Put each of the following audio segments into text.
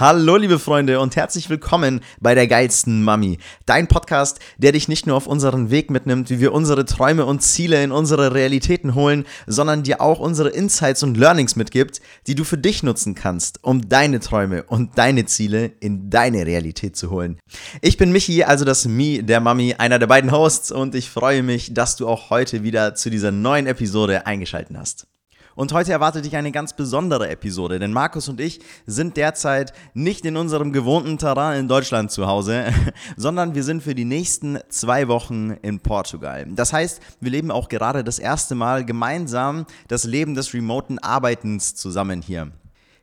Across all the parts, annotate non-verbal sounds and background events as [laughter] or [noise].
Hallo liebe Freunde und herzlich willkommen bei der geilsten Mami. Dein Podcast, der dich nicht nur auf unseren Weg mitnimmt, wie wir unsere Träume und Ziele in unsere Realitäten holen, sondern dir auch unsere Insights und Learnings mitgibt, die du für dich nutzen kannst, um deine Träume und deine Ziele in deine Realität zu holen. Ich bin Michi, also das Mi der Mami, einer der beiden Hosts und ich freue mich, dass du auch heute wieder zu dieser neuen Episode eingeschaltet hast. Und heute erwartet dich eine ganz besondere Episode, denn Markus und ich sind derzeit nicht in unserem gewohnten Terrain in Deutschland zu Hause, [laughs] sondern wir sind für die nächsten zwei Wochen in Portugal. Das heißt, wir leben auch gerade das erste Mal gemeinsam das Leben des remoten Arbeitens zusammen hier.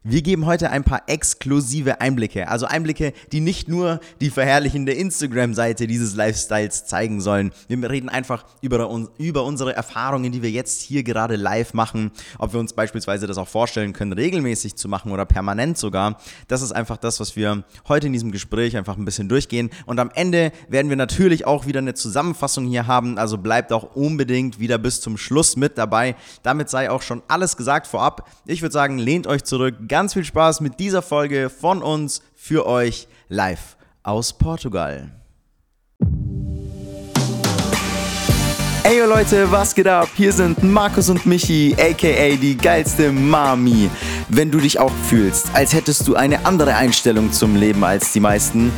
Wir geben heute ein paar exklusive Einblicke, also Einblicke, die nicht nur die verherrlichende Instagram-Seite dieses Lifestyles zeigen sollen. Wir reden einfach über, über unsere Erfahrungen, die wir jetzt hier gerade live machen, ob wir uns beispielsweise das auch vorstellen können, regelmäßig zu machen oder permanent sogar. Das ist einfach das, was wir heute in diesem Gespräch einfach ein bisschen durchgehen. Und am Ende werden wir natürlich auch wieder eine Zusammenfassung hier haben, also bleibt auch unbedingt wieder bis zum Schluss mit dabei. Damit sei auch schon alles gesagt vorab. Ich würde sagen, lehnt euch zurück ganz viel Spaß mit dieser Folge von uns für euch live aus Portugal. Ey Leute, was geht ab? Hier sind Markus und Michi, aka die geilste Mami. Wenn du dich auch fühlst, als hättest du eine andere Einstellung zum Leben als die meisten,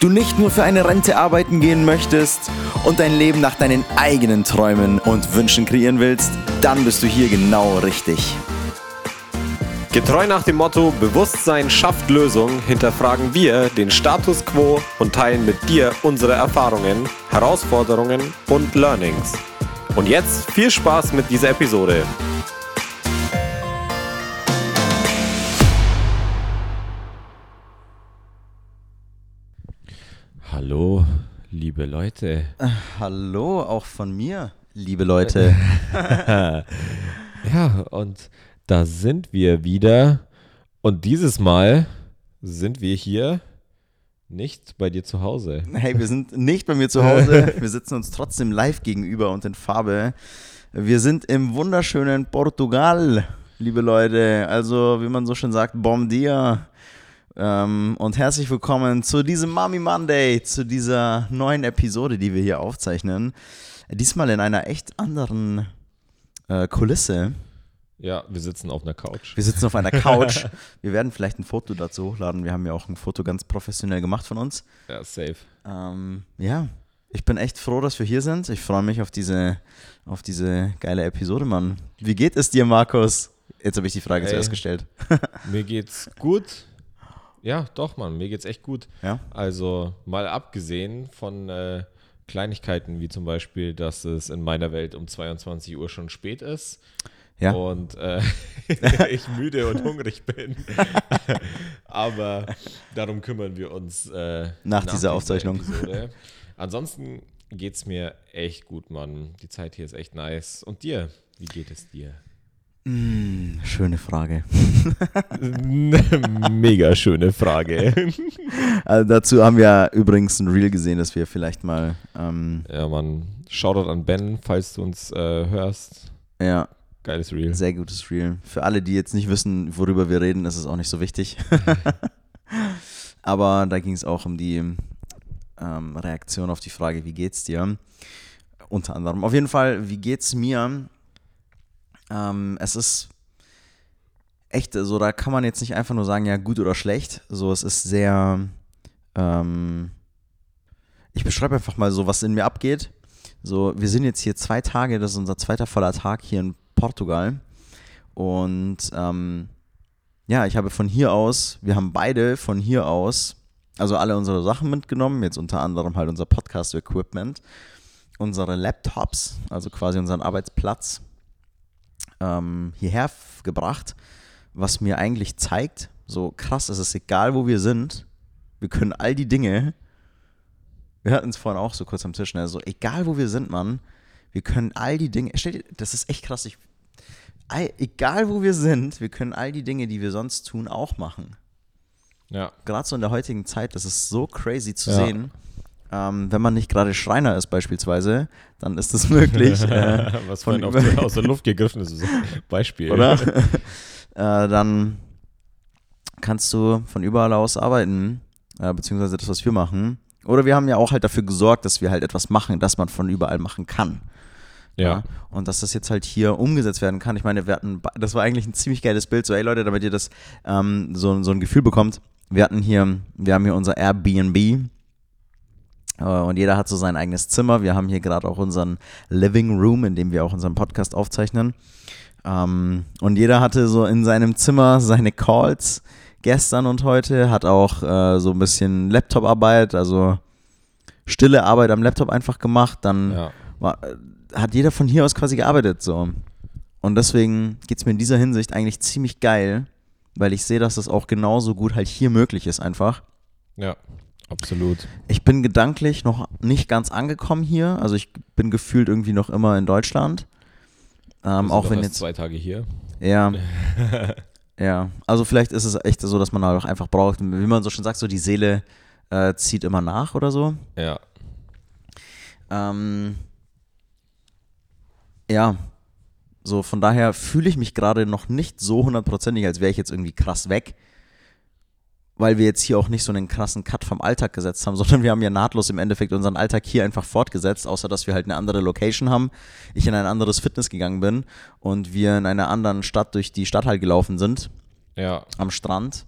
du nicht nur für eine Rente arbeiten gehen möchtest und dein Leben nach deinen eigenen Träumen und Wünschen kreieren willst, dann bist du hier genau richtig. Getreu nach dem Motto Bewusstsein schafft Lösung hinterfragen wir den Status quo und teilen mit dir unsere Erfahrungen, Herausforderungen und Learnings. Und jetzt viel Spaß mit dieser Episode. Hallo, liebe Leute. Hallo, auch von mir, liebe Leute. [laughs] ja, und da sind wir wieder. Und dieses Mal sind wir hier nicht bei dir zu Hause. Hey, wir sind nicht bei mir zu Hause. [laughs] Wir sitzen uns trotzdem live gegenüber und in Farbe. Wir sind im wunderschönen Portugal, liebe Leute. Also, wie man so schön sagt, bom dia. Ähm, und herzlich willkommen zu diesem Mami Monday, zu dieser neuen Episode, die wir hier aufzeichnen. Diesmal in einer echt anderen äh, Kulisse. Ja, wir sitzen auf einer Couch. Wir sitzen auf einer Couch. [laughs] wir werden vielleicht ein Foto dazu hochladen. Wir haben ja auch ein Foto ganz professionell gemacht von uns. Ja, safe. Ähm, ja, ich bin echt froh, dass wir hier sind. Ich freue mich auf diese, auf diese geile Episode, Mann. Wie geht es dir, Markus? Jetzt habe ich die Frage hey, zuerst gestellt. [laughs] mir geht's gut. Ja, doch, Mann, mir geht's echt gut. Ja. Also mal abgesehen von äh, Kleinigkeiten wie zum Beispiel, dass es in meiner Welt um 22 Uhr schon spät ist ja. und äh, [laughs] [laughs] ich müde und hungrig bin. [laughs] Aber darum kümmern wir uns äh, nach, nach, dieser Aufzeichnung. Episode. Ansonsten geht es mir echt gut, Mann. Die Zeit hier ist echt nice. Und dir? Wie geht es dir? Mm, schöne Frage. Mega schöne Frage. Also dazu haben wir übrigens ein Reel gesehen, dass wir vielleicht mal. Ähm, ja, Mann. Shoutout an Ben, falls du uns äh, hörst. Ja, Geiles Reel. Sehr gutes Reel. Für alle, die jetzt nicht wissen, worüber wir reden, ist es auch nicht so wichtig. [laughs] Aber da ging es auch um die ähm, Reaktion auf die Frage, wie geht's dir? Unter anderem. Auf jeden Fall, wie geht's mir? Ähm, es ist echt, so also da kann man jetzt nicht einfach nur sagen, ja, gut oder schlecht. So, es ist sehr. Ähm, ich beschreibe einfach mal so, was in mir abgeht. So, wir sind jetzt hier zwei Tage, das ist unser zweiter voller Tag hier in Portugal. Und ähm, ja, ich habe von hier aus, wir haben beide von hier aus, also alle unsere Sachen mitgenommen, jetzt unter anderem halt unser Podcast-Equipment, unsere Laptops, also quasi unseren Arbeitsplatz, ähm, hierher gebracht, was mir eigentlich zeigt, so krass, es ist egal, wo wir sind, wir können all die Dinge, wir hatten es vorhin auch so kurz am Tisch, ne, egal, wo wir sind, Mann, wir können all die Dinge, stell dir, das ist echt krass, ich egal wo wir sind, wir können all die Dinge, die wir sonst tun, auch machen. Ja. Gerade so in der heutigen Zeit, das ist so crazy zu ja. sehen. Ähm, wenn man nicht gerade Schreiner ist beispielsweise, dann ist es möglich. [laughs] Äh, Was von auf [laughs] die, aus der Luft gegriffen ist, so ein Beispiel. Oder? [laughs] äh, dann kannst du von überall aus arbeiten, äh, beziehungsweise das, was wir machen. Oder wir haben ja auch halt dafür gesorgt, dass wir halt etwas machen, das man von überall machen kann. Ja. Und dass das jetzt halt hier umgesetzt werden kann. Ich meine, wir hatten, das war eigentlich ein ziemlich geiles Bild. So, ey Leute, damit ihr das ähm, so, so ein Gefühl bekommt. Wir hatten hier, wir haben hier unser Airbnb. Äh, und jeder hat so sein eigenes Zimmer. Wir haben hier gerade auch unseren Living Room, in dem wir auch unseren Podcast aufzeichnen. Ähm, und jeder hatte so in seinem Zimmer seine Calls gestern und heute, hat auch äh, so ein bisschen Laptop-Arbeit, also stille Arbeit am Laptop einfach gemacht. Dann Ja. war, hat jeder von hier aus quasi gearbeitet so. Und deswegen geht es mir in dieser Hinsicht eigentlich ziemlich geil, weil ich sehe, dass das auch genauso gut halt hier möglich ist einfach. Ja. Absolut. Ich bin gedanklich noch nicht ganz angekommen hier, also ich bin gefühlt irgendwie noch immer in Deutschland. Ähm, auch wenn jetzt, zwei Tage hier. ja, [laughs] ja, also vielleicht ist es echt so, dass man halt auch einfach braucht, wie man so schon sagt, so die Seele äh, zieht immer nach oder so. Ja. Ähm, ja, so von daher fühle ich mich gerade noch nicht so hundertprozentig, als wäre ich jetzt irgendwie krass weg, weil wir jetzt hier auch nicht so einen krassen Cut vom Alltag gesetzt haben, [laughs] sondern wir haben ja nahtlos im Endeffekt unseren Alltag hier einfach fortgesetzt, außer dass wir halt eine andere Location haben, ich in ein anderes Fitness gegangen bin und wir in einer anderen Stadt durch die Stadt halt gelaufen sind, Ja. am Strand.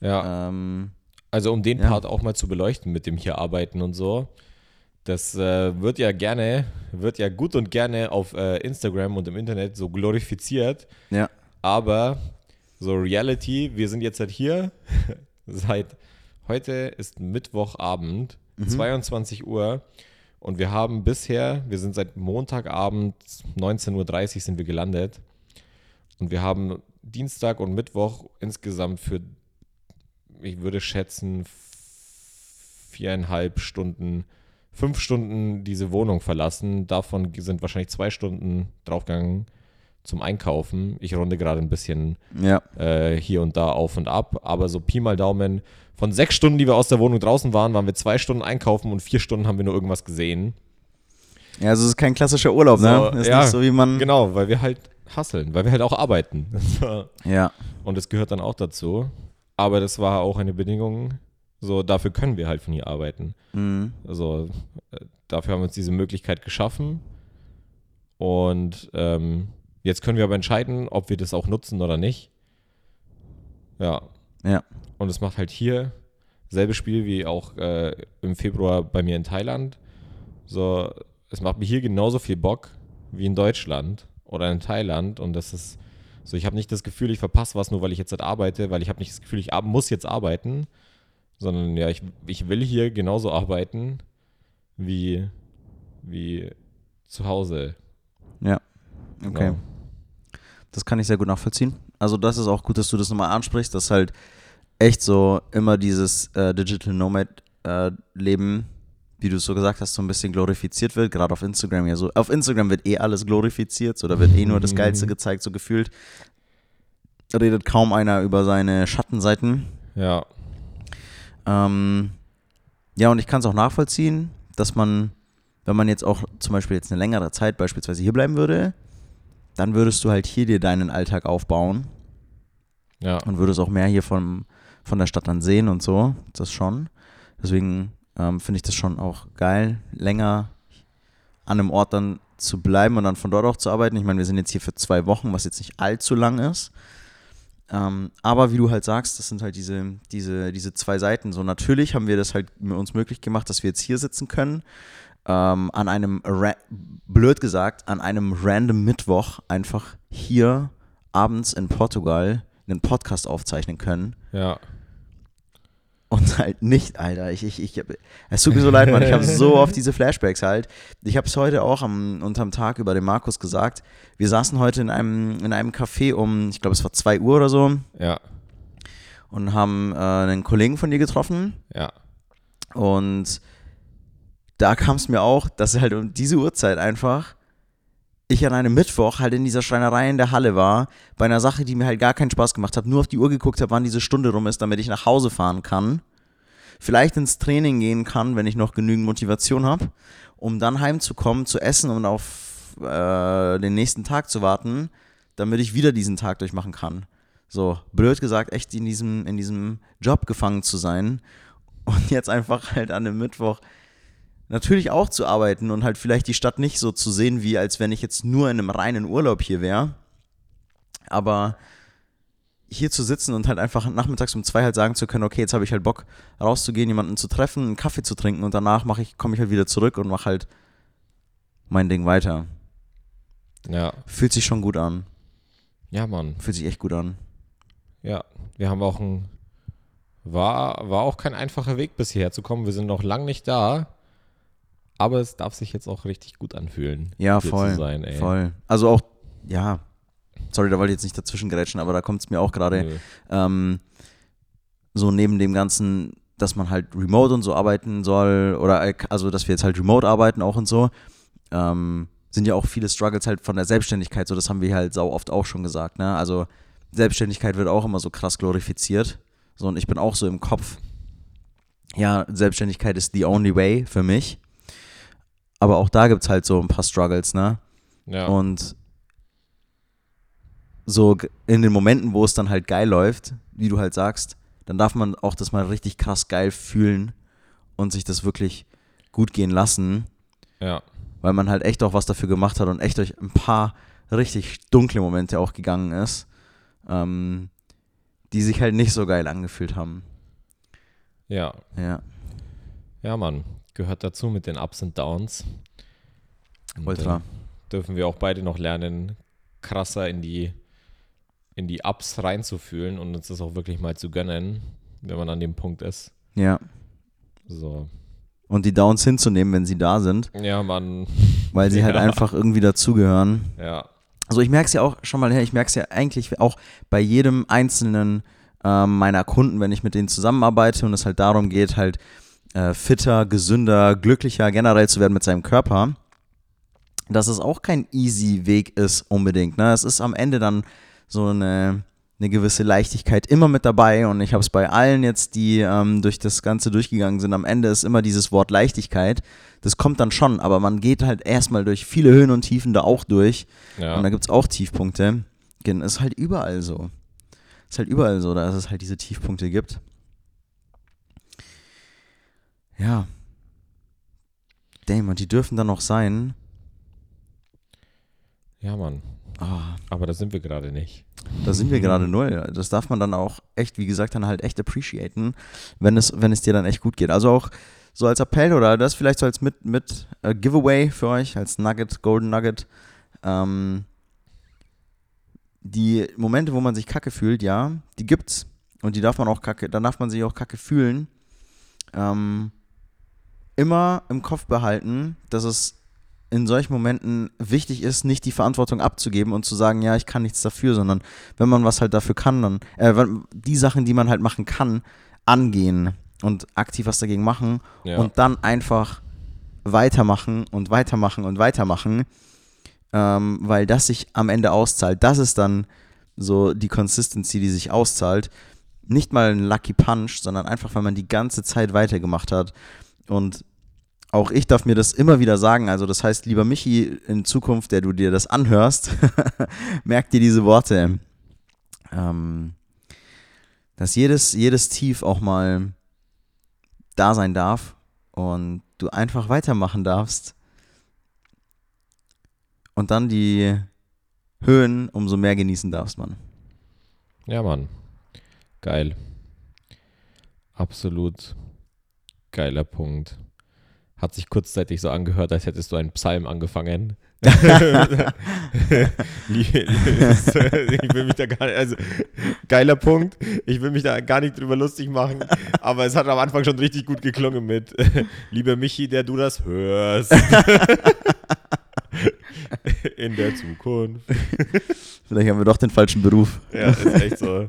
Ja. Ähm, Also um den Ja. Part auch mal zu beleuchten mit dem hier arbeiten und so. Das äh, wird ja gerne, wird ja gut und gerne auf äh, Instagram und im Internet so glorifiziert. ja, Aber so Reality, wir sind jetzt halt hier [laughs] seit heute ist Mittwochabend, 22 Uhr. Und wir haben bisher, wir sind seit Montagabend 19.30 Uhr sind wir gelandet. Und wir haben Dienstag und Mittwoch insgesamt für, ich würde schätzen, viereinhalb Stunden, fünf Stunden diese Wohnung verlassen. Davon sind wahrscheinlich zwei Stunden draufgegangen zum Einkaufen. Ich runde gerade ein bisschen ja, äh, hier und da auf und ab, aber so Pi mal Daumen, von sechs Stunden, die wir aus der Wohnung draußen waren, waren wir zwei Stunden einkaufen und vier Stunden haben wir nur irgendwas gesehen. ja, also es ist kein klassischer Urlaub, ne? So, Ist ja, nicht so, wie man, Genau, weil wir halt hasseln, weil wir halt auch arbeiten. [laughs] ja, und das gehört dann auch dazu. Aber das war auch eine Bedingung, so dafür können wir halt von hier arbeiten. mhm. Also äh, dafür haben wir uns diese Möglichkeit geschaffen. Und ähm, jetzt können wir aber entscheiden, ob wir das auch nutzen oder nicht. Ja. ja, Und es macht halt hier selbe Spiel wie auch äh, im Februar bei mir in Thailand. So, es macht mir hier genauso viel Bock wie in Deutschland oder in Thailand. Und das ist so, ich habe nicht das Gefühl, ich verpasse was, nur weil ich jetzt halt arbeite, weil ich habe nicht das Gefühl, ich muss jetzt arbeiten, sondern ja, ich, ich will hier genauso arbeiten wie, wie zu Hause. ja. Okay. Genau. Das kann ich sehr gut nachvollziehen. Also das ist auch gut, dass du das nochmal ansprichst, dass halt echt so immer dieses äh, Digital Nomad äh, Leben, wie du es so gesagt hast, so ein bisschen glorifiziert wird, gerade auf Instagram ja so. Auf Instagram wird eh alles glorifiziert, so da wird eh nur das Geilste [laughs] gezeigt, so gefühlt. Redet kaum einer über seine Schattenseiten. Ja, Ähm, ja, und ich kann es auch nachvollziehen, dass man, wenn man jetzt auch zum Beispiel jetzt eine längere Zeit beispielsweise hier bleiben würde, dann würdest du halt hier dir deinen Alltag aufbauen ja, und würdest auch mehr hier von, von der Stadt dann sehen und so. Das schon. Deswegen ähm, finde ich das schon auch geil, länger an einem Ort dann zu bleiben und dann von dort auch zu arbeiten. Ich meine, wir sind jetzt hier für zwei Wochen, was jetzt nicht allzu lang ist. Ähm, aber wie du halt sagst, das sind halt diese, diese, diese zwei Seiten. So natürlich haben wir das halt uns möglich gemacht, dass wir jetzt hier sitzen können. Ähm, an einem, blöd gesagt, an einem random Mittwoch einfach hier abends in Portugal einen Podcast aufzeichnen können. ja. Und halt nicht, Alter. Ich, ich, ich, es tut mir so leid, Mann. Ich habe so oft diese Flashbacks halt. Ich habe es heute auch am, unterm Tag über den Markus gesagt. Wir saßen heute in einem, in einem Café um, ich glaube, es war 2 Uhr oder so Ja, und haben äh, einen Kollegen von dir getroffen. ja, Und da kam es mir auch, dass halt um diese Uhrzeit einfach ich an einem Mittwoch halt in dieser Schreinerei in der Halle war, bei einer Sache, die mir halt gar keinen Spaß gemacht hat, nur auf die Uhr geguckt habe, wann diese Stunde rum ist, damit ich nach Hause fahren kann, vielleicht ins Training gehen kann, wenn ich noch genügend Motivation habe, um dann heimzukommen, zu essen und auf äh, den nächsten Tag zu warten, damit ich wieder diesen Tag durchmachen kann. So, blöd gesagt, echt in diesem, in diesem Job gefangen zu sein und jetzt einfach halt an einem Mittwoch natürlich auch zu arbeiten und halt vielleicht die Stadt nicht so zu sehen, wie als wenn ich jetzt nur in einem reinen Urlaub hier wäre. Aber hier zu sitzen und halt einfach nachmittags um zwei halt sagen zu können, okay, jetzt habe ich halt Bock rauszugehen, jemanden zu treffen, einen Kaffee zu trinken und danach mache ich, komme ich halt wieder zurück und mache halt mein Ding weiter. Ja. Fühlt sich schon gut an. Ja, Mann. Fühlt sich echt gut an. Ja. Wir haben auch ein. War, war auch kein einfacher Weg bis hierher zu kommen. Wir sind noch lang nicht da. Aber es darf sich jetzt auch richtig gut anfühlen. Ja, voll. Zu sein, ey. Voll. Also auch, ja, sorry, da wollte ich jetzt nicht dazwischen gerätschen, aber da kommt es mir auch gerade ähm, so neben dem Ganzen, dass man halt remote und so arbeiten soll oder äh, also, dass wir jetzt halt remote arbeiten auch und so, ähm, sind ja auch viele Struggles halt von der Selbstständigkeit, so das haben wir halt sau oft auch schon gesagt, ne? Also Selbstständigkeit wird auch immer so krass glorifiziert, so und ich bin auch so im Kopf, ja, Selbstständigkeit ist the only way für mich, aber auch da gibt es halt so ein paar Struggles, ne? Ja. Und so in den Momenten, wo es dann halt geil läuft, wie du halt sagst, dann darf man auch das mal richtig krass geil fühlen und sich das wirklich gut gehen lassen, ja. weil man halt echt auch was dafür gemacht hat und echt durch ein paar richtig dunkle Momente auch gegangen ist, ähm, die sich halt nicht so geil angefühlt haben. Ja. Ja, Ja, Mann. Gehört dazu mit den Ups und Downs. Und, ultra. äh, dürfen wir auch beide noch lernen, krasser in die, in die Ups reinzufühlen und uns das auch wirklich mal zu gönnen, wenn man an dem Punkt ist. Ja. So. Und die Downs hinzunehmen, wenn sie da sind, Ja, Mann. weil sie [laughs] halt Ja. einfach irgendwie dazugehören. Ja. Also ich merke es ja auch schon mal her, ich merke es ja eigentlich auch bei jedem einzelnen ähm, meiner Kunden, wenn ich mit denen zusammenarbeite und es halt darum geht, halt äh, fitter, gesünder, glücklicher generell zu werden mit seinem Körper, dass es auch kein easy Weg ist unbedingt. Ne? Es ist am Ende dann so eine, eine gewisse Leichtigkeit immer mit dabei und ich habe es bei allen jetzt, die ähm, durch das Ganze durchgegangen sind, am Ende ist immer dieses Wort Leichtigkeit. Das kommt dann schon, aber man geht halt erstmal durch viele Höhen und Tiefen da auch durch. Ja. Und da gibt es auch Tiefpunkte. Ist halt überall so. Ist halt überall so, dass es halt diese Tiefpunkte gibt. Ja. Damn, und die dürfen dann noch sein. ja, Mann. Ah, Aber da sind wir gerade nicht. da sind wir gerade null. Das darf man dann auch echt, wie gesagt, dann halt echt appreciaten, wenn es, wenn es dir dann echt gut geht. Also auch so als Appell oder das vielleicht so als mit, mit äh, Giveaway für euch, als Nugget, Golden Nugget. Ähm, die Momente, wo man sich kacke fühlt, ja, die gibt's. Und die darf man auch kacke, dann darf man sich auch kacke fühlen. Ähm, immer im Kopf behalten, dass es in solchen Momenten wichtig ist, nicht die Verantwortung abzugeben und zu sagen, ja, ich kann nichts dafür, sondern wenn man was halt dafür kann, dann äh, die Sachen, die man halt machen kann, angehen und aktiv was dagegen machen Ja. und dann einfach weitermachen und weitermachen und weitermachen, ähm, weil das sich am Ende auszahlt. Das ist dann so die Consistency, die sich auszahlt. Nicht mal ein Lucky Punch, sondern einfach, weil man die ganze Zeit weitergemacht hat. Und auch ich darf mir das immer wieder sagen. Also, das heißt, lieber Michi, in Zukunft, der du dir das anhörst, [laughs] merk dir diese Worte. Ähm, dass jedes, jedes Tief auch mal da sein darf und du einfach weitermachen darfst. Und dann die Höhen umso mehr genießen darfst, man. Ja, Mann. Geil. Absolut geiler Punkt. Hat sich kurzzeitig so angehört, als hättest du einen Psalm angefangen. ich will mich da gar nicht, also geiler Punkt. Ich will mich da gar nicht drüber lustig machen, aber es hat am Anfang schon richtig gut geklungen mit Lieber Michi, der du das hörst. In der Zukunft. Vielleicht haben wir doch den falschen Beruf. Ja, ist echt so.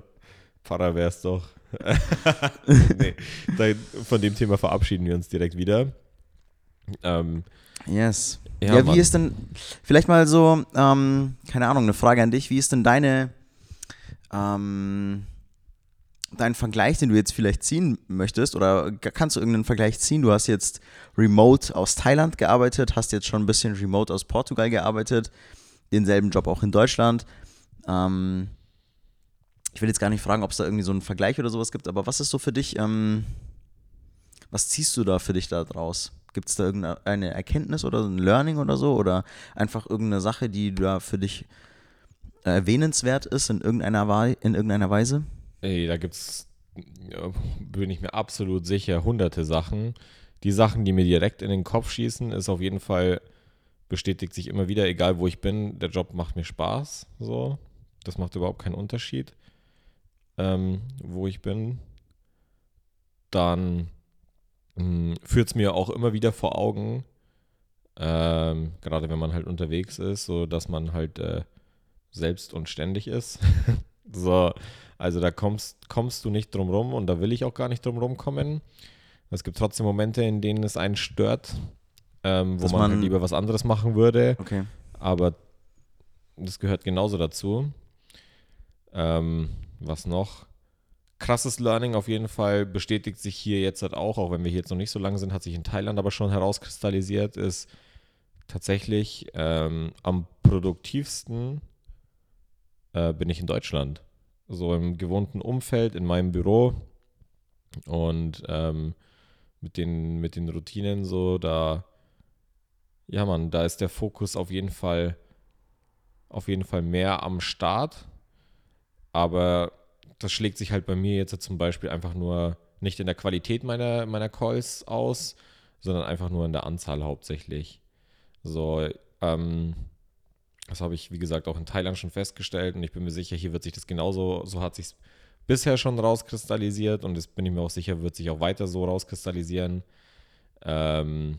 Pfarrer wär's doch. [laughs] nee, da, von dem Thema verabschieden wir uns direkt wieder. Ähm, Yes. Ja, Ja, wie ist denn, vielleicht mal so, ähm, keine Ahnung, eine Frage an dich. Wie ist denn deine, ähm, dein Vergleich, den du jetzt vielleicht ziehen möchtest? Oder kannst du irgendeinen Vergleich ziehen? Du hast jetzt remote aus Thailand gearbeitet, hast jetzt schon ein bisschen remote aus Portugal gearbeitet, denselben Job auch in Deutschland. Ähm, ich will jetzt gar nicht fragen, ob es da irgendwie so einen Vergleich oder sowas gibt, aber was ist so für dich, ähm, was ziehst du da für dich da draus? Gibt es da irgendeine Erkenntnis oder ein Learning oder so? Oder einfach irgendeine Sache, die da für dich erwähnenswert ist in irgendeiner, in irgendeiner Weise? Ey, da gibt's, bin ich mir absolut sicher, hunderte Sachen. Die Sachen, die mir direkt in den Kopf schießen, ist auf jeden Fall, bestätigt sich immer wieder, egal wo ich bin, der Job macht mir Spaß. So. Das macht überhaupt keinen Unterschied, ähm, wo ich bin. Dann hm, führt es mir auch immer wieder vor Augen, ähm, gerade wenn man halt unterwegs ist, so dass man halt äh, selbst und ständig ist. [laughs] so, also da kommst, kommst du nicht drum rum und da will ich auch gar nicht drum rumkommen. Es gibt trotzdem Momente, in denen es einen stört, ähm, wo man, man halt lieber was anderes machen würde. Okay. Aber das gehört genauso dazu. Ähm, was noch? Krasses Learning auf jeden Fall bestätigt sich hier jetzt halt auch, auch wenn wir hier jetzt noch nicht so lange sind, hat sich in Thailand aber schon herauskristallisiert, ist tatsächlich ähm, am produktivsten äh, bin ich in Deutschland. So im gewohnten Umfeld, in meinem Büro und ähm, mit, den, mit den Routinen so, da, ja man, da ist der Fokus auf jeden Fall, auf jeden Fall mehr am Start. Aber das schlägt sich halt bei mir jetzt zum Beispiel einfach nur nicht in der Qualität meiner, meiner Calls aus, sondern einfach nur in der Anzahl hauptsächlich. So, ähm, das habe ich, wie gesagt, auch in Thailand schon festgestellt und ich bin mir sicher, hier wird sich das genauso, so hat sich bisher schon rauskristallisiert und das bin ich mir auch sicher, wird sich auch weiter so rauskristallisieren. Ähm,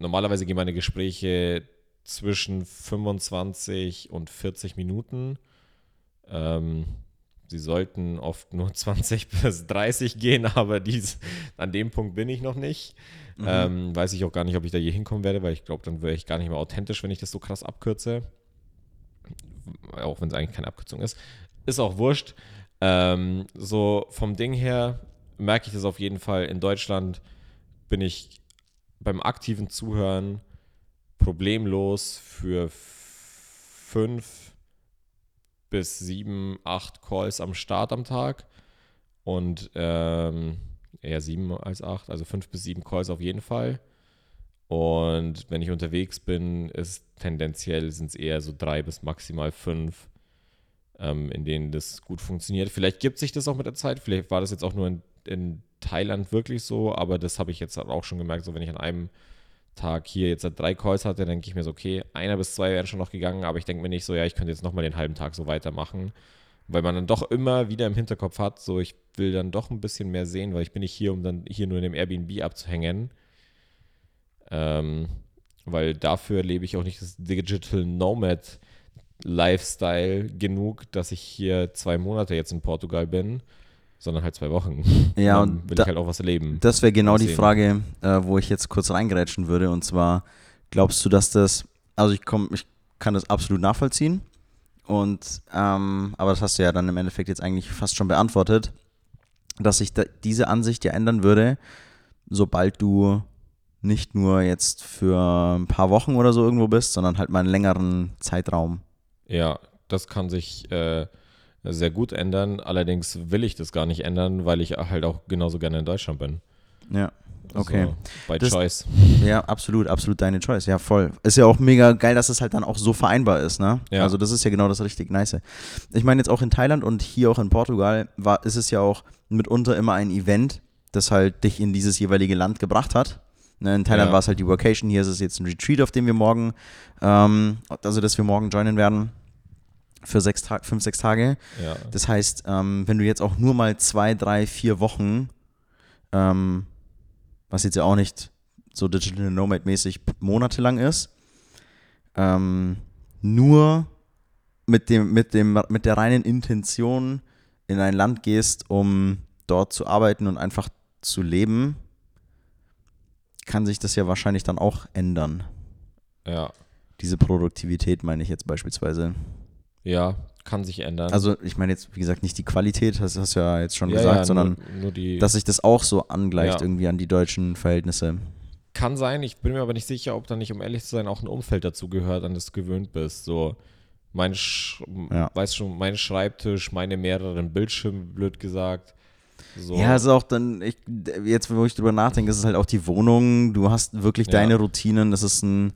normalerweise gehen meine Gespräche zwischen 25 und 40 Minuten. Ähm, sie sollten oft nur [laughs] 20 bis 30 gehen, aber dies, an dem Punkt bin ich noch nicht. Mhm. Ähm, weiß ich auch gar nicht, ob ich da je hinkommen werde, weil ich glaube, dann wäre ich gar nicht mehr authentisch, wenn ich das so krass abkürze. Auch wenn es eigentlich keine Abkürzung ist. Ist auch wurscht. Ähm, so vom Ding her merke ich das auf jeden Fall. In Deutschland bin ich beim aktiven Zuhören problemlos für fünf bis sieben, acht Calls am Start am Tag und ähm, eher sieben als acht, also fünf bis sieben Calls auf jeden Fall. Und wenn ich unterwegs bin, ist tendenziell sind es eher so drei bis maximal fünf, ähm, in denen das gut funktioniert. Vielleicht gibt sich das auch mit der Zeit. Vielleicht war das jetzt auch nur in, in Thailand wirklich so, aber das habe ich jetzt auch schon gemerkt, so wenn ich an einem Tag hier jetzt drei Calls hatte, denke ich mir so, okay, einer bis zwei wären schon noch gegangen, aber ich denke mir nicht so, ja, ich könnte jetzt nochmal den halben Tag so weitermachen weil man dann doch immer wieder im Hinterkopf hat, so ich will dann doch ein bisschen mehr sehen, weil ich bin nicht hier, um dann hier nur in dem Airbnb abzuhängen. Ähm, weil dafür lebe ich auch nicht das Digital Nomad Lifestyle genug, dass ich hier zwei Monate jetzt in Portugal bin, sondern halt zwei Wochen. Ja, und, und will da, ich halt auch was erleben. Das wäre genau die Frage, äh, wo ich jetzt kurz reingrätschen würde. Und zwar, glaubst du, dass das, also ich komme, ich kann das absolut nachvollziehen. Und, ähm, aber das hast du ja dann im Endeffekt jetzt eigentlich fast schon beantwortet, dass sich da diese Ansicht ja ändern würde, sobald du nicht nur jetzt für ein paar Wochen oder so irgendwo bist, sondern halt mal einen längeren Zeitraum. Ja, das kann sich äh, sehr gut ändern. Allerdings will ich das gar nicht ändern, weil ich halt auch genauso gerne in Deutschland bin. Ja. Okay. So, by das, choice. Ja, absolut, absolut deine Choice. Ja, voll. Ist ja auch mega geil, dass es halt dann auch so vereinbar ist, ne? Ja. Also das ist ja genau das richtig nice. Ich meine jetzt auch in Thailand und hier auch in Portugal war, ist es ja auch mitunter immer ein Event, das halt dich in dieses jeweilige Land gebracht hat. Ne, in Thailand ja. war es halt die Vocation, hier ist es jetzt ein Retreat, auf dem wir morgen, ähm, also dass wir morgen joinen werden für sechs Tag, fünf, sechs Tage. Ja. Das heißt, ähm, wenn du jetzt auch nur mal zwei, drei, vier Wochen ähm, was jetzt ja auch nicht so Digital Nomad-mäßig monatelang ist, ähm, nur mit, dem, mit, dem, mit der reinen Intention in ein Land gehst, um dort zu arbeiten und einfach zu leben, kann sich das ja wahrscheinlich dann auch ändern. Ja. Diese Produktivität meine ich jetzt beispielsweise. Ja, kann sich ändern. Also ich meine jetzt, wie gesagt, nicht die Qualität, das hast du ja jetzt schon ja, gesagt, ja, sondern nur, nur dass sich das auch so angleicht ja. irgendwie an die deutschen Verhältnisse. Kann sein, ich bin mir aber nicht sicher, ob da nicht, um ehrlich zu sein, auch ein Umfeld dazu gehört, an das du gewöhnt bist. So, Mein, Sch weißt schon, mein Schreibtisch, meine mehreren Bildschirme, blöd gesagt. So. Ja, es ist auch dann, ich, jetzt wo ich drüber nachdenke, ist es halt auch die Wohnung, du hast wirklich deine Routinen, das ist ein,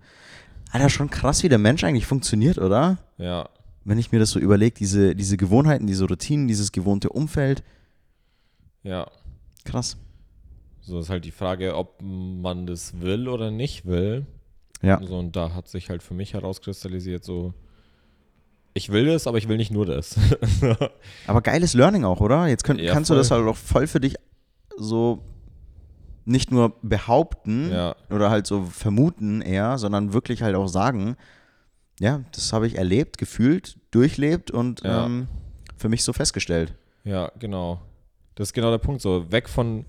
Alter, schon krass, wie der Mensch eigentlich funktioniert, oder? ja, Wenn ich mir das so überlege, diese, diese Gewohnheiten, diese Routinen, dieses gewohnte Umfeld, ja. krass. So ist halt die Frage, ob man das will oder nicht will. Ja. So, und da hat sich halt für mich herauskristallisiert, so, ich will das, aber ich will nicht nur das. [laughs] Aber geiles Learning auch, oder? Jetzt könnt, Ja, kannst du das voll. halt auch voll für dich so nicht nur behaupten Ja. oder halt so vermuten eher, sondern wirklich halt auch sagen, ja, das habe ich erlebt, gefühlt, durchlebt und Ja. ähm, für mich so festgestellt. Ja, genau. Das ist genau der Punkt. So, weg von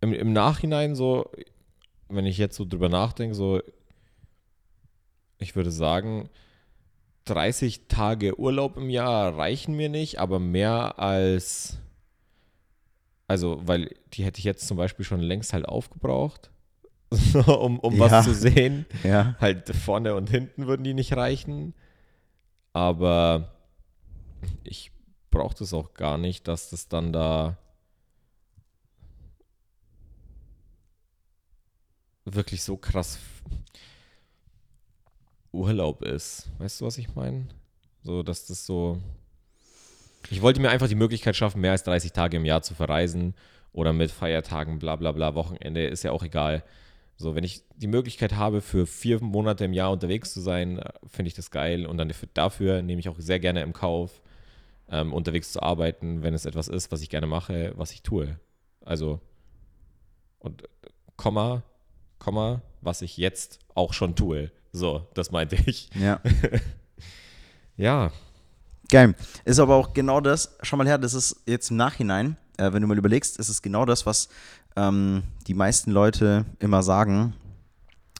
im, im Nachhinein so, wenn ich jetzt so drüber nachdenke, so, ich würde sagen, 30 Tage Urlaub im Jahr reichen mir nicht, aber mehr als, also, weil die hätte ich jetzt zum Beispiel schon längst halt aufgebraucht, [laughs] um, um Ja. was zu sehen. [laughs] Ja. Halt vorne und hinten würden die nicht reichen. Aber ich brauche das auch gar nicht, dass das dann da wirklich so krass Urlaub ist. Weißt du, was ich meine? So, dass das so. Ich wollte mir einfach die Möglichkeit schaffen, mehr als 30 Tage im Jahr zu verreisen oder mit Feiertagen, bla bla bla, Wochenende, ist ja auch egal. So, wenn ich die Möglichkeit habe, für vier Monate im Jahr unterwegs zu sein, äh, finde ich das geil und dann dafür- nehme ich auch sehr gerne im Kauf, ähm, unterwegs zu arbeiten, wenn es etwas ist, was ich gerne mache, was ich tue. Also, und Komma, Komma, was ich jetzt auch schon tue. So, das meinte ich. Ja. [laughs] Ja, Geil. Ist aber auch genau das, schau mal her, das ist jetzt im Nachhinein, äh, wenn du mal überlegst, ist es genau das, was ähm, die meisten Leute immer sagen,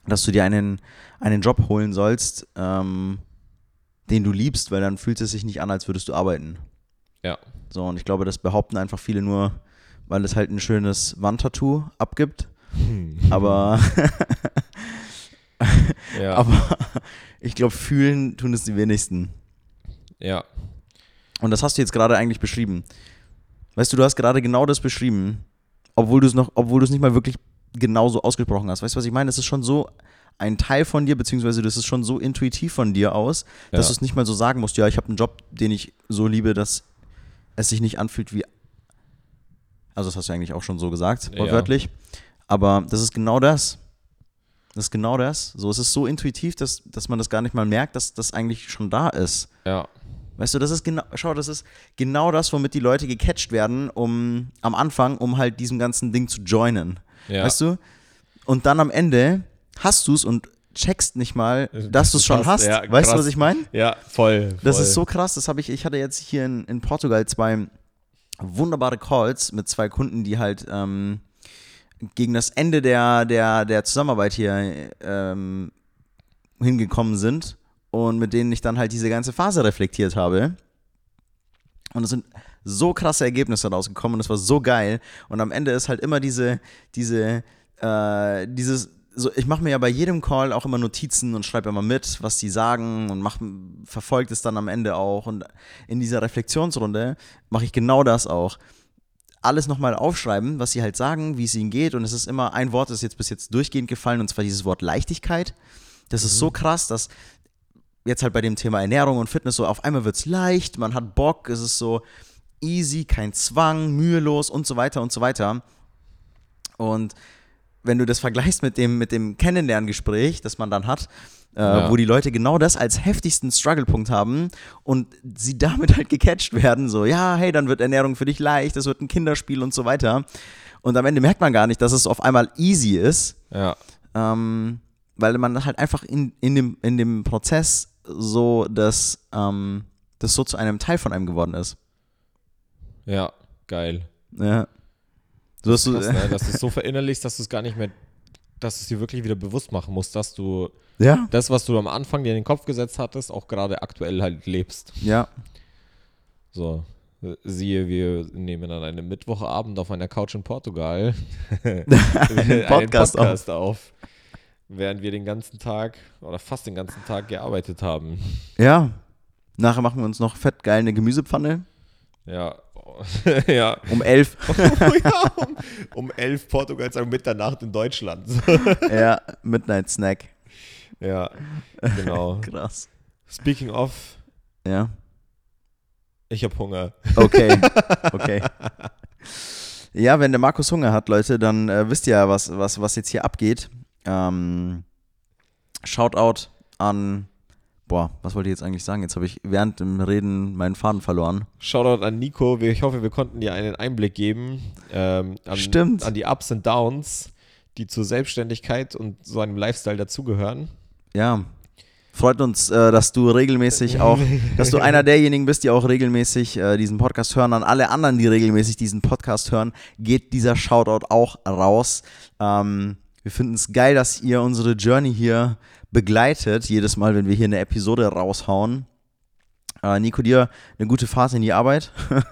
dass du dir einen, einen Job holen sollst, ähm, den du liebst, weil dann fühlt es sich nicht an, als würdest du arbeiten. ja, So, und ich glaube, das behaupten einfach viele nur, weil es halt ein schönes Wandtattoo abgibt. Aber, [laughs] ja, aber ich glaube, fühlen tun es die wenigsten. ja, Und das hast du jetzt gerade eigentlich beschrieben. Weißt du, du hast gerade genau das beschrieben, obwohl du es noch, obwohl du es nicht mal wirklich genauso ausgesprochen hast. Weißt du, was ich meine? Es ist schon so ein Teil von dir, beziehungsweise das ist schon so intuitiv von dir aus, dass Ja. du es nicht mal so sagen musst, ja, ich habe einen Job, den ich so liebe, dass es sich nicht anfühlt wie. Also, das hast du eigentlich auch schon so gesagt, Ja. wortwörtlich. Aber das ist genau das. Das ist genau das. So, es ist so intuitiv, dass, dass man das gar nicht mal merkt, dass das eigentlich schon da ist. ja, Weißt du, das ist genau, schau, das ist genau das, womit die Leute gecatcht werden, um am Anfang, um halt diesem ganzen Ding zu joinen. ja. Weißt du? Und dann am Ende hast du es und checkst nicht mal, dass du es schon hast. ja, weißt du, was ich meine? Ja, voll. Das voll. ist so krass, das habe ich, ich hatte jetzt hier in, in Portugal zwei wunderbare Calls mit zwei Kunden, die halt ähm, gegen das Ende der, der, der Zusammenarbeit hier ähm, hingekommen sind und mit denen ich dann halt diese ganze Phase reflektiert habe. Und es sind so krasse Ergebnisse rausgekommen und es war so geil. Und am Ende ist halt immer diese, diese, äh, dieses, so, ich mache mir ja bei jedem Call auch immer Notizen und schreibe immer mit, was die sagen und mach, verfolgt es dann am Ende auch. Und in dieser Reflexionsrunde mache ich genau das auch. Alles nochmal aufschreiben, was sie halt sagen, wie es ihnen geht. Und es ist immer ein Wort, das ist jetzt bis jetzt durchgehend gefallen, und zwar dieses Wort Leichtigkeit. Das ist so krass, dass jetzt halt bei dem Thema Ernährung und Fitness so auf einmal wird es leicht, man hat Bock, es ist so easy, kein Zwang, mühelos und so weiter und so weiter. Und wenn du das vergleichst mit dem, mit dem Kennenlerngespräch, das man dann hat, äh, Ja. wo die Leute genau das als heftigsten Strugglepunkt haben und sie damit halt gecatcht werden, so, ja, hey, dann wird Ernährung für dich leicht, es wird ein Kinderspiel und so weiter. Und am Ende merkt man gar nicht, dass es auf einmal easy ist, Ja, ähm, weil man halt einfach in, in, dem, in dem Prozess so, dass ähm, das so zu einem Teil von einem geworden ist. ja, geil. Ja. So dass du, Krass, ne? [laughs] Dass du es so verinnerlichst, dass du es gar nicht mehr, dass du es dir wirklich wieder bewusst machen musst, dass du ja, das, was du am Anfang dir in den Kopf gesetzt hattest, auch gerade aktuell halt lebst. ja, So, siehe, wir nehmen an einem Mittwochabend auf einer Couch in Portugal [laughs] [laughs] einen Podcast Podcast auf. Während wir den ganzen Tag oder fast den ganzen Tag gearbeitet haben. [laughs] Ja. Nachher machen wir uns noch fett geil eine Gemüsepfanne. Ja, [laughs] ja. Um elf. [laughs] ja um, um elf Portugal, sagen Mitternacht in Deutschland. ja, Midnight Snack. ja, genau. Krass. Speaking of, Ja. ich habe Hunger. Okay. Okay. Ja, wenn der Markus Hunger hat, Leute, dann äh, wisst ihr ja, was, was, was jetzt hier abgeht. Ähm, Shoutout an. Boah, was wollte ich jetzt eigentlich sagen? Jetzt habe ich während dem Reden meinen Faden verloren. Shoutout an Nico. Ich hoffe, wir konnten dir einen Einblick geben ähm, an, Stimmt. an die Ups und Downs, die zur Selbstständigkeit und so einem Lifestyle dazugehören. Ja. Freut uns, äh, dass du regelmäßig auch, [laughs] dass du einer derjenigen bist, die auch regelmäßig äh, diesen Podcast hören. An alle anderen, die regelmäßig diesen Podcast hören, geht dieser Shoutout auch raus. Ähm, wir finden es geil, dass ihr unsere Journey hier begleitet, jedes Mal, wenn wir hier eine Episode raushauen. Äh, Nico, dir eine gute Fahrt in die Arbeit. [laughs]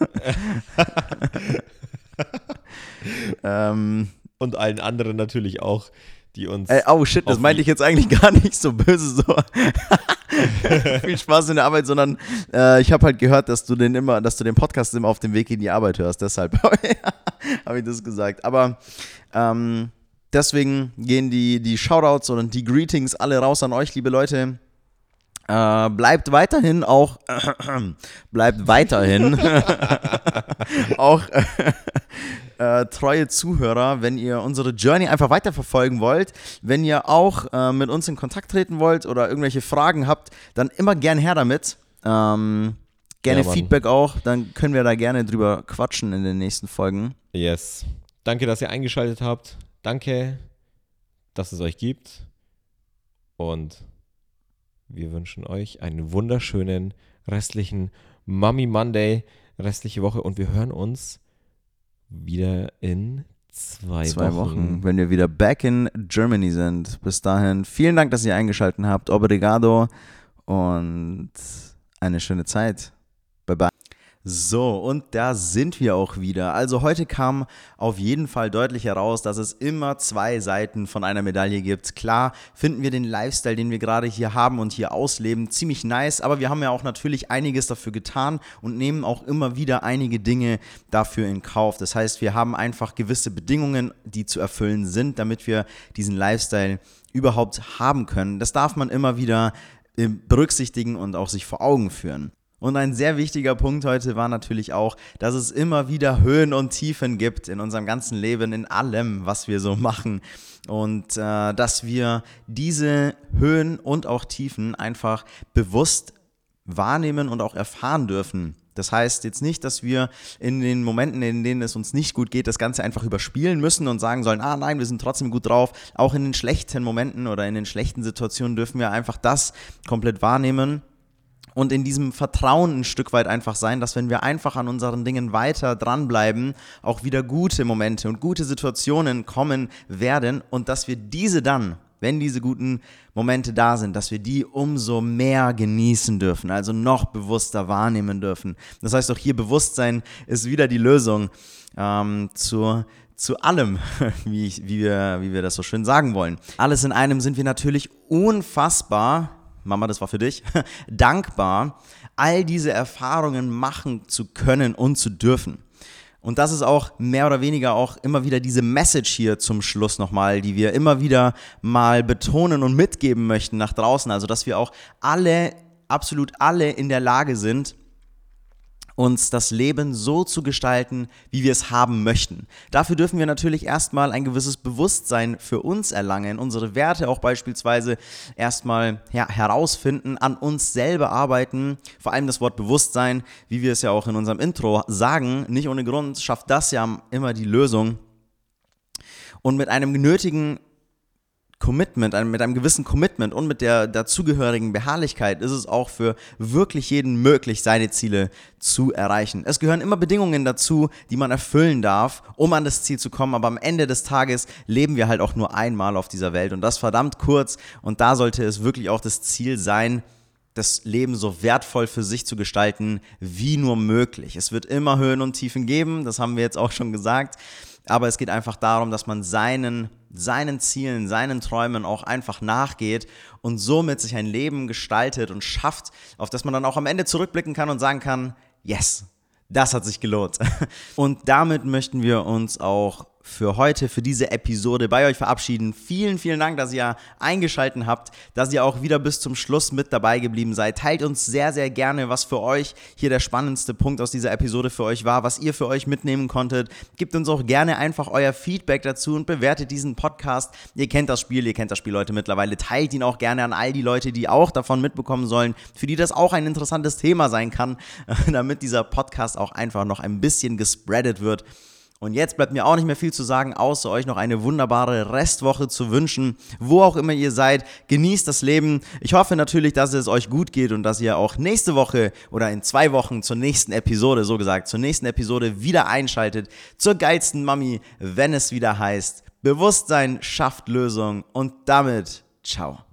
ähm, Und allen anderen natürlich auch, die uns. Ey, oh shit, das meinte ich jetzt eigentlich [laughs] gar nicht so böse so. [laughs] Viel Spaß in der Arbeit, sondern äh, ich habe halt gehört, dass du den immer, dass du den Podcast immer auf dem Weg in die Arbeit hörst. Deshalb habe ich das gesagt. Aber ähm, deswegen gehen die, die Shoutouts und die Greetings alle raus an euch, liebe Leute. Äh, bleibt weiterhin auch, [coughs] bleibt weiterhin [laughs] auch äh, treue Zuhörer, wenn ihr unsere Journey einfach weiterverfolgen wollt, wenn ihr auch äh, mit uns in Kontakt treten wollt oder irgendwelche Fragen habt, dann immer gern her damit. Ähm, gerne Ja. Feedback auch, dann können wir da gerne drüber quatschen in den nächsten Folgen. Yes. Danke, dass ihr eingeschaltet habt. Danke, dass es euch gibt. Und wir wünschen euch einen wunderschönen restlichen Mummy Monday, restliche Woche. Und wir hören uns wieder in zwei, Zwei Wochen, Wochen. wenn wir wieder back in Germany sind. Bis dahin, vielen Dank, dass ihr eingeschaltet habt. Obrigado und eine schöne Zeit. So, und da sind wir auch wieder. Also heute kam auf jeden Fall deutlich heraus, dass es immer zwei Seiten von einer Medaille gibt. Klar finden wir den Lifestyle, den wir gerade hier haben und hier ausleben, ziemlich nice, aber wir haben ja auch natürlich einiges dafür getan und nehmen auch immer wieder einige Dinge dafür in Kauf. Das heißt, wir haben einfach gewisse Bedingungen, die zu erfüllen sind, damit wir diesen Lifestyle überhaupt haben können. Das darf man immer wieder äh, berücksichtigen und auch sich vor Augen führen. Und ein sehr wichtiger Punkt heute war natürlich auch, dass es immer wieder Höhen und Tiefen gibt in unserem ganzen Leben, in allem, was wir so machen. Und äh, dass wir diese Höhen und auch Tiefen einfach bewusst wahrnehmen und auch erfahren dürfen. Das heißt jetzt nicht, dass wir in den Momenten, in denen es uns nicht gut geht, das Ganze einfach überspielen müssen und sagen sollen, ah nein, wir sind trotzdem gut drauf. Auch in den schlechten Momenten oder in den schlechten Situationen dürfen wir einfach das komplett wahrnehmen und in diesem Vertrauen ein Stück weit einfach sein, dass wenn wir einfach an unseren Dingen weiter dranbleiben, auch wieder gute Momente und gute Situationen kommen werden und dass wir diese dann, wenn diese guten Momente da sind, dass wir die umso mehr genießen dürfen, also noch bewusster wahrnehmen dürfen. Das heißt auch hier Bewusstsein ist wieder die Lösung ähm, zur zu allem, [laughs] wie, ich, wie, wir, wie wir das so schön sagen wollen. Alles in einem sind wir natürlich unfassbar Mama, das war für dich, [laughs] dankbar, all diese Erfahrungen machen zu können und zu dürfen. Und das ist auch mehr oder weniger auch immer wieder diese Message hier zum Schluss nochmal, die wir immer wieder mal betonen und mitgeben möchten nach draußen. Also, dass wir auch alle, absolut alle in der Lage sind, uns das Leben so zu gestalten, wie wir es haben möchten. Dafür dürfen wir natürlich erstmal ein gewisses Bewusstsein für uns erlangen, unsere Werte auch beispielsweise erstmal ja, herausfinden, an uns selber arbeiten. Vor allem das Wort Bewusstsein, wie wir es ja auch in unserem Intro sagen, nicht ohne Grund schafft das ja immer die Lösung. Und mit einem nötigen Commitment, mit einem gewissen Commitment und mit der dazugehörigen Beharrlichkeit ist es auch für wirklich jeden möglich, seine Ziele zu erreichen. Es gehören immer Bedingungen dazu, die man erfüllen darf, um an das Ziel zu kommen, aber am Ende des Tages leben wir halt auch nur einmal auf dieser Welt und das verdammt kurz und da sollte es wirklich auch das Ziel sein, das Leben so wertvoll für sich zu gestalten, wie nur möglich. Es wird immer Höhen und Tiefen geben, das haben wir jetzt auch schon gesagt, aber es geht einfach darum, dass man seinen seinen Zielen, seinen Träumen auch einfach nachgeht und somit sich ein Leben gestaltet und schafft, auf das man dann auch am Ende zurückblicken kann und sagen kann, yes, das hat sich gelohnt. [laughs] Und damit möchten wir uns auch für heute, für diese Episode bei euch verabschieden. Vielen, vielen Dank, dass ihr eingeschalten habt, dass ihr auch wieder bis zum Schluss mit dabei geblieben seid. Teilt uns sehr, sehr gerne, was für euch hier der spannendste Punkt aus dieser Episode für euch war, was ihr für euch mitnehmen konntet. Gebt uns auch gerne einfach euer Feedback dazu und bewertet diesen Podcast. Ihr kennt das Spiel, ihr kennt das Spiel, Leute, mittlerweile. Teilt ihn auch gerne an all die Leute, die auch davon mitbekommen sollen, für die das auch ein interessantes Thema sein kann, [laughs] damit dieser Podcast auch einfach noch ein bisschen gespreadet wird. Und jetzt bleibt mir auch nicht mehr viel zu sagen, außer euch noch eine wunderbare Restwoche zu wünschen. Wo auch immer ihr seid, genießt das Leben. Ich hoffe natürlich, dass es euch gut geht und dass ihr auch nächste Woche oder in zwei Wochen zur nächsten Episode, so gesagt, zur nächsten Episode wieder einschaltet. Zur geilsten Mami, wenn es wieder heißt, Bewusstsein schafft Lösung. Und damit, ciao.